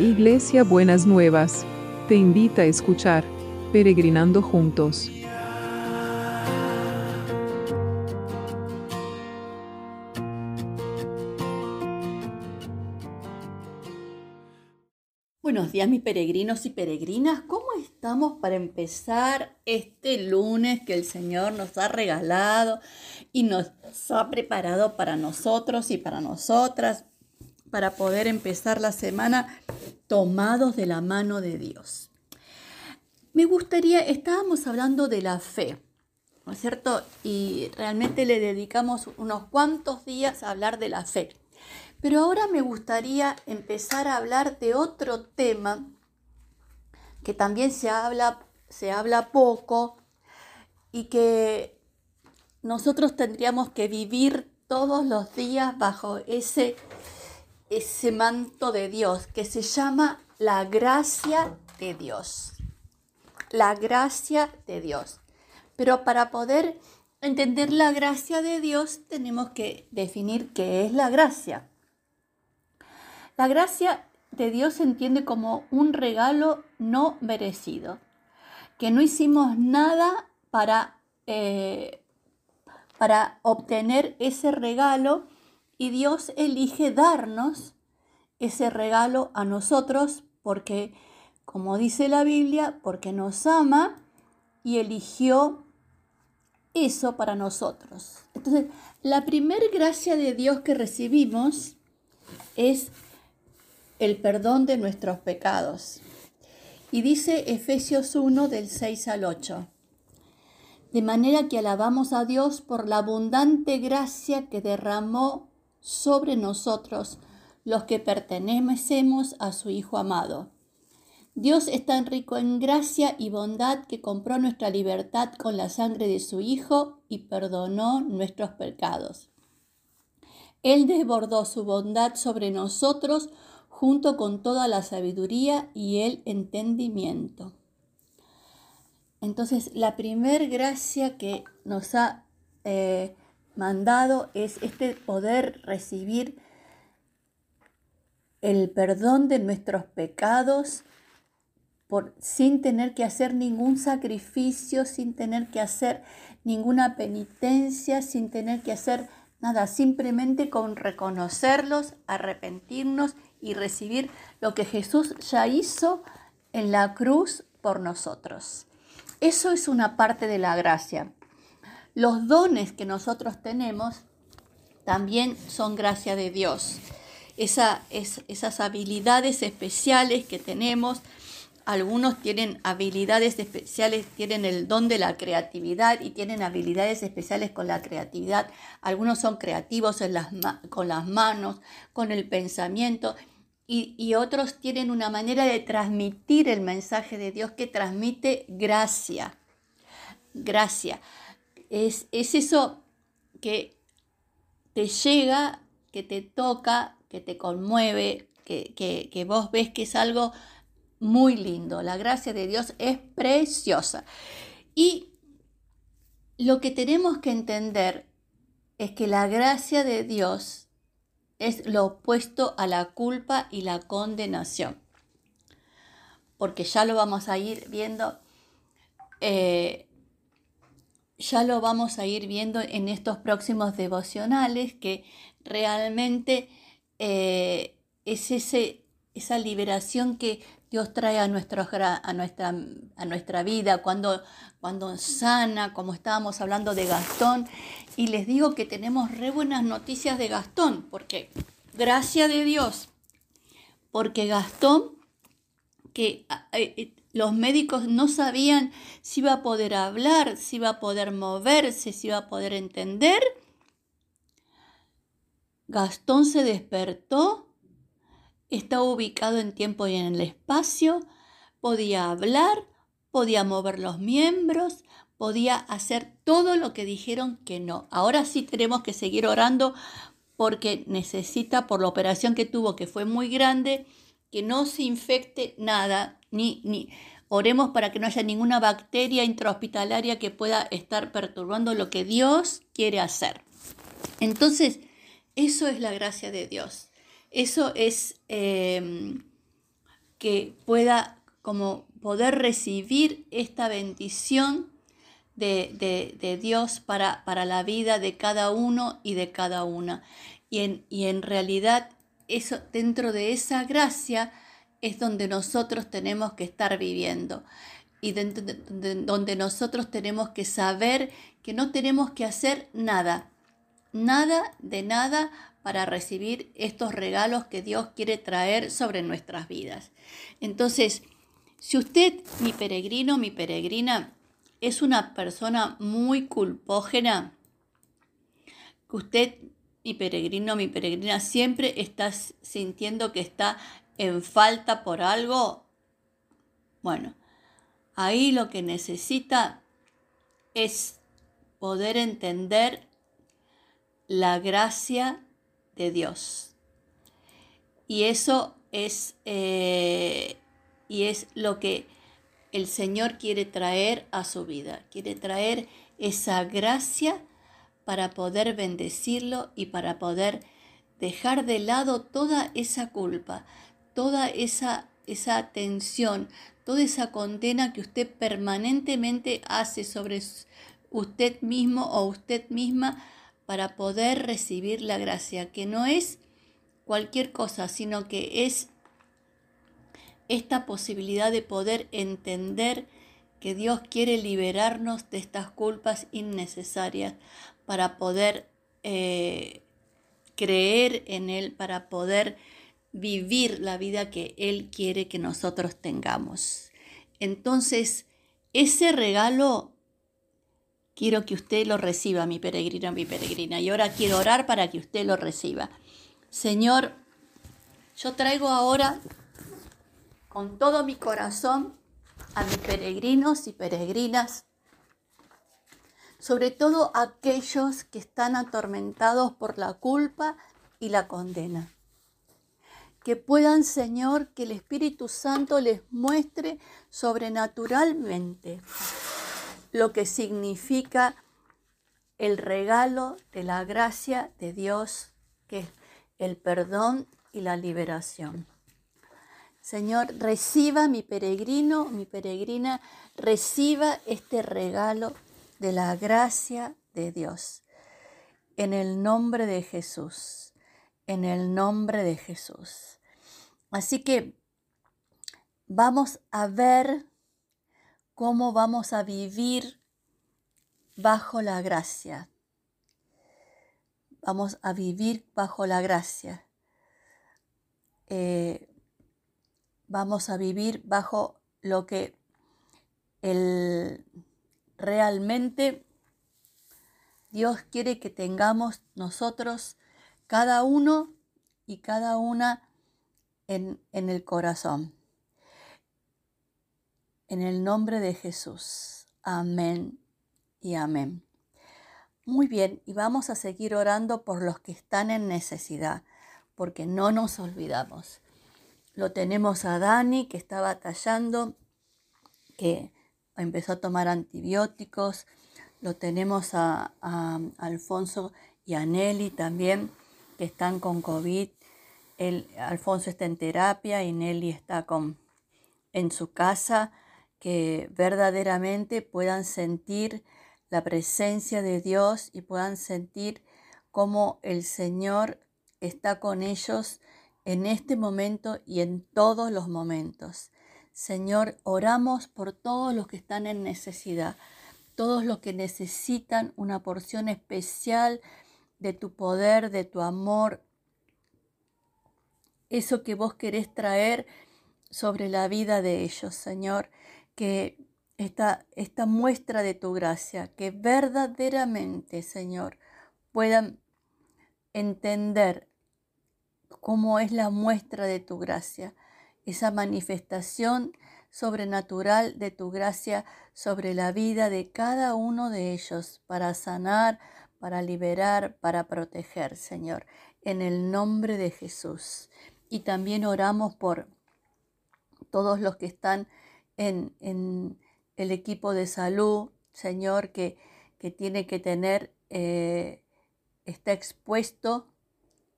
Iglesia Buenas Nuevas, te invita a escuchar Peregrinando Juntos. Buenos días mis peregrinos y peregrinas, ¿cómo estamos para empezar este lunes que el Señor nos ha regalado y nos ha preparado para nosotros y para nosotras? Para poder empezar la semana tomados de la mano de Dios. Me gustaría, estábamos hablando de la fe, ¿no es cierto? Y realmente le dedicamos unos cuantos días a hablar de la fe. Pero ahora me gustaría empezar a hablar de otro tema que también se habla, se habla poco y que nosotros tendríamos que vivir todos los días bajo ese ese manto de Dios que se llama la gracia de Dios. La gracia de Dios. Pero para poder entender la gracia de Dios tenemos que definir qué es la gracia. La gracia de Dios se entiende como un regalo no merecido, que no hicimos nada para, eh, para obtener ese regalo y Dios elige darnos ese regalo a nosotros porque, como dice la Biblia, porque nos ama y eligió eso para nosotros. Entonces, la primera gracia de Dios que recibimos es el perdón de nuestros pecados. Y dice Efesios 1 del 6 al 8. De manera que alabamos a Dios por la abundante gracia que derramó sobre nosotros los que pertenecemos a su Hijo amado. Dios es tan rico en gracia y bondad que compró nuestra libertad con la sangre de su Hijo y perdonó nuestros pecados. Él desbordó su bondad sobre nosotros junto con toda la sabiduría y el entendimiento. Entonces, la primer gracia que nos ha eh, mandado es este poder recibir el perdón de nuestros pecados por, sin tener que hacer ningún sacrificio, sin tener que hacer ninguna penitencia, sin tener que hacer nada, simplemente con reconocerlos, arrepentirnos y recibir lo que Jesús ya hizo en la cruz por nosotros. Eso es una parte de la gracia. Los dones que nosotros tenemos también son gracia de Dios. Esa, esas habilidades especiales que tenemos, algunos tienen habilidades especiales, tienen el don de la creatividad y tienen habilidades especiales con la creatividad. Algunos son creativos con las manos, con el pensamiento y, y, otros tienen una manera de transmitir el mensaje de Dios que transmite gracia. Gracia es, eso que te llega, que te toca, que te conmueve, que, que, vos ves que es algo muy lindo. La gracia de Dios es preciosa. Y lo que tenemos que entender es que la gracia de Dios es lo opuesto a la culpa y la condenación. Porque ya lo vamos a ir viendo. Eh, ya lo vamos a ir viendo en estos próximos devocionales, que realmente eh, es ese, esa liberación que Dios trae a, a, nuestra, a nuestra vida, cuando, cuando sana, como estábamos hablando de Gastón. Y les digo que tenemos re buenas noticias de Gastón, porque gracia de Dios, porque Gastón, que eh, los médicos no sabían si iba a poder hablar, si iba a poder moverse, si iba a poder entender. Gastón se despertó, estaba ubicado en tiempo y en el espacio, podía hablar, podía mover los miembros, podía hacer todo lo que dijeron que no. Ahora sí tenemos que seguir orando porque necesita, por la operación que tuvo, que fue muy grande, que no se infecte nada, ni, ni oremos para que no haya ninguna bacteria intrahospitalaria que pueda estar perturbando lo que Dios quiere hacer. Entonces, eso es la gracia de Dios. Eso es em, que pueda como poder recibir esta bendición de, Dios para, para, la vida de cada uno y de cada una. Y en, y en realidad, eso, dentro de esa gracia es donde nosotros tenemos que estar viviendo y donde nosotros tenemos que saber que no tenemos que hacer nada, nada de nada para recibir estos regalos que Dios quiere traer sobre nuestras vidas. Entonces, si usted, mi peregrino, mi peregrina, es una persona muy culpógena, que usted, mi peregrino, mi peregrina, siempre está sintiendo que está en falta por algo, bueno, ahí lo que necesita es poder entender la gracia de Dios. Y eso es, eh, y es lo que el Señor quiere traer a su vida. Quiere traer esa gracia para poder bendecirlo y para poder dejar de lado toda esa culpa, toda esa, esa tensión, toda esa condena que usted permanentemente hace sobre usted mismo o usted misma para poder recibir la gracia, que no es cualquier cosa, sino que es esta posibilidad de poder entender que Dios quiere liberarnos de estas culpas innecesarias para poder eh, creer en Él, para poder vivir la vida que Él quiere que nosotros tengamos. Entonces, ese regalo quiero que usted lo reciba, mi peregrino, mi peregrina. Y ahora quiero orar para que usted lo reciba. Señor, yo traigo ahora con todo mi corazón a mis peregrinos y peregrinas, sobre todo aquellos que están atormentados por la culpa y la condena. Que puedan, Señor, que el Espíritu Santo les muestre sobrenaturalmente lo que significa el regalo de la gracia de Dios, que es el perdón y la liberación. Señor, reciba mi peregrino, mi peregrina, reciba este regalo de la gracia de Dios. En el nombre de Jesús, en el nombre de Jesús. Así que vamos a ver cómo vamos a vivir bajo la gracia. Vamos a vivir bajo la gracia. Eh, vamos a vivir bajo lo que el, realmente Dios quiere que tengamos nosotros, cada uno y cada una en, en el corazón. En el nombre de Jesús. Amén y amén. Muy bien, y vamos a seguir orando por los que están en necesidad, porque no nos olvidamos. Lo tenemos a Dani que está batallando, que empezó a tomar antibióticos. Lo tenemos a, Alfonso y a Nelly también, que están con COVID. El, Alfonso está en terapia y Nelly está con, en su casa que verdaderamente puedan sentir la presencia de Dios y puedan sentir cómo el Señor está con ellos en este momento y en todos los momentos. Señor, oramos por todos los que están en necesidad, todos los que necesitan una porción especial de tu poder, de tu amor, eso que vos querés traer sobre la vida de ellos, Señor que esta, esta muestra de tu gracia, que verdaderamente, Señor, puedan entender cómo es la muestra de tu gracia, esa manifestación sobrenatural de tu gracia sobre la vida de cada uno de ellos para sanar, para liberar, para proteger, Señor, en el nombre de Jesús. Y también oramos por todos los que están en, el equipo de salud, Señor, que, tiene que tener, eh, está expuesto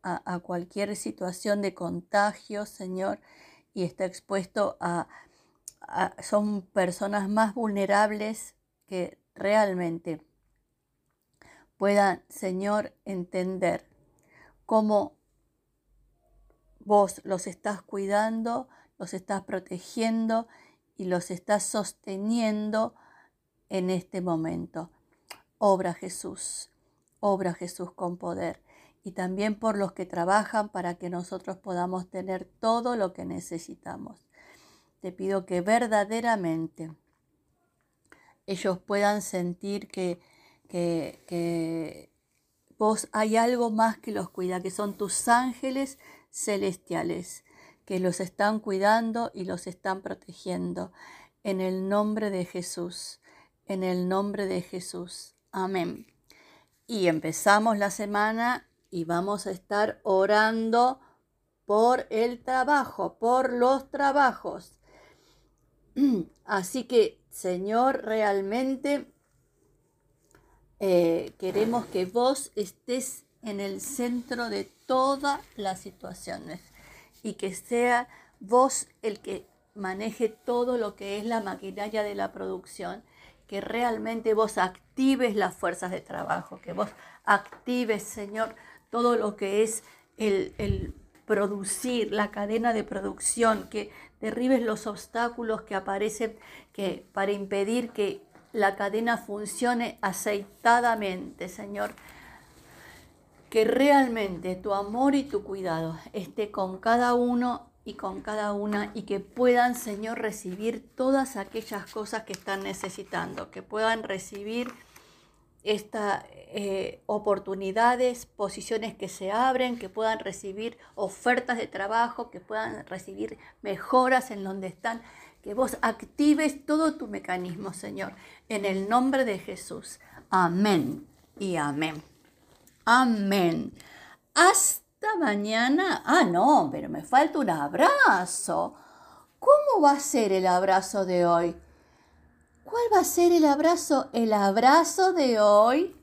a, cualquier situación de contagio, Señor, y está expuesto a, son personas más vulnerables que realmente puedan, Señor, entender cómo vos los estás cuidando, los estás protegiendo y los estás sosteniendo en este momento. Obra Jesús, obra Jesús con poder y también por los que trabajan para que nosotros podamos tener todo lo que necesitamos. Te pido que verdaderamente ellos puedan sentir que, que, vos hay algo más que los cuida, que son tus ángeles celestiales, que los están cuidando y los están protegiendo. En el nombre de Jesús, en el nombre de Jesús. Amén. Y empezamos la semana y vamos a estar orando por el trabajo, por los trabajos. Así que, Señor, realmente eh, queremos que vos estés en el centro de todas las situaciones y que sea vos el que maneje todo lo que es la maquinaria de la producción, que realmente vos actives las fuerzas de trabajo, que vos actives, Señor, todo lo que es el, producir, la cadena de producción, que derribes los obstáculos que aparecen que, para impedir que la cadena funcione aceitadamente, Señor. Que realmente tu amor y tu cuidado esté con cada uno y con cada una y que puedan, Señor, recibir todas aquellas cosas que están necesitando, que puedan recibir estas eh, oportunidades, posiciones que se abren, que puedan recibir ofertas de trabajo, que puedan recibir mejoras en donde están, que vos actives todo tu mecanismo, Señor, en el nombre de Jesús. Amén y amén. Amén. Hasta mañana. Ah, no, pero me falta un abrazo. ¿Cómo va a ser el abrazo de hoy? ¿Cuál va a ser el abrazo? El abrazo de hoy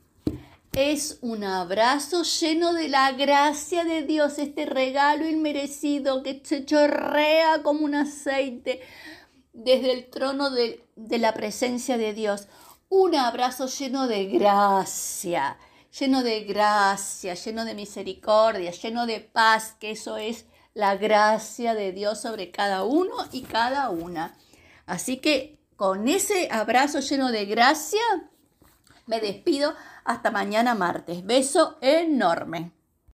es un abrazo lleno de la gracia de Dios, este regalo inmerecido que se chorrea como un aceite desde el trono de, de la presencia de Dios. Un abrazo lleno de gracia, lleno de gracia, lleno de misericordia, lleno de paz, que eso es la gracia de Dios sobre cada uno y cada una. Así que con ese abrazo lleno de gracia, me despido hasta mañana martes. Beso enorme.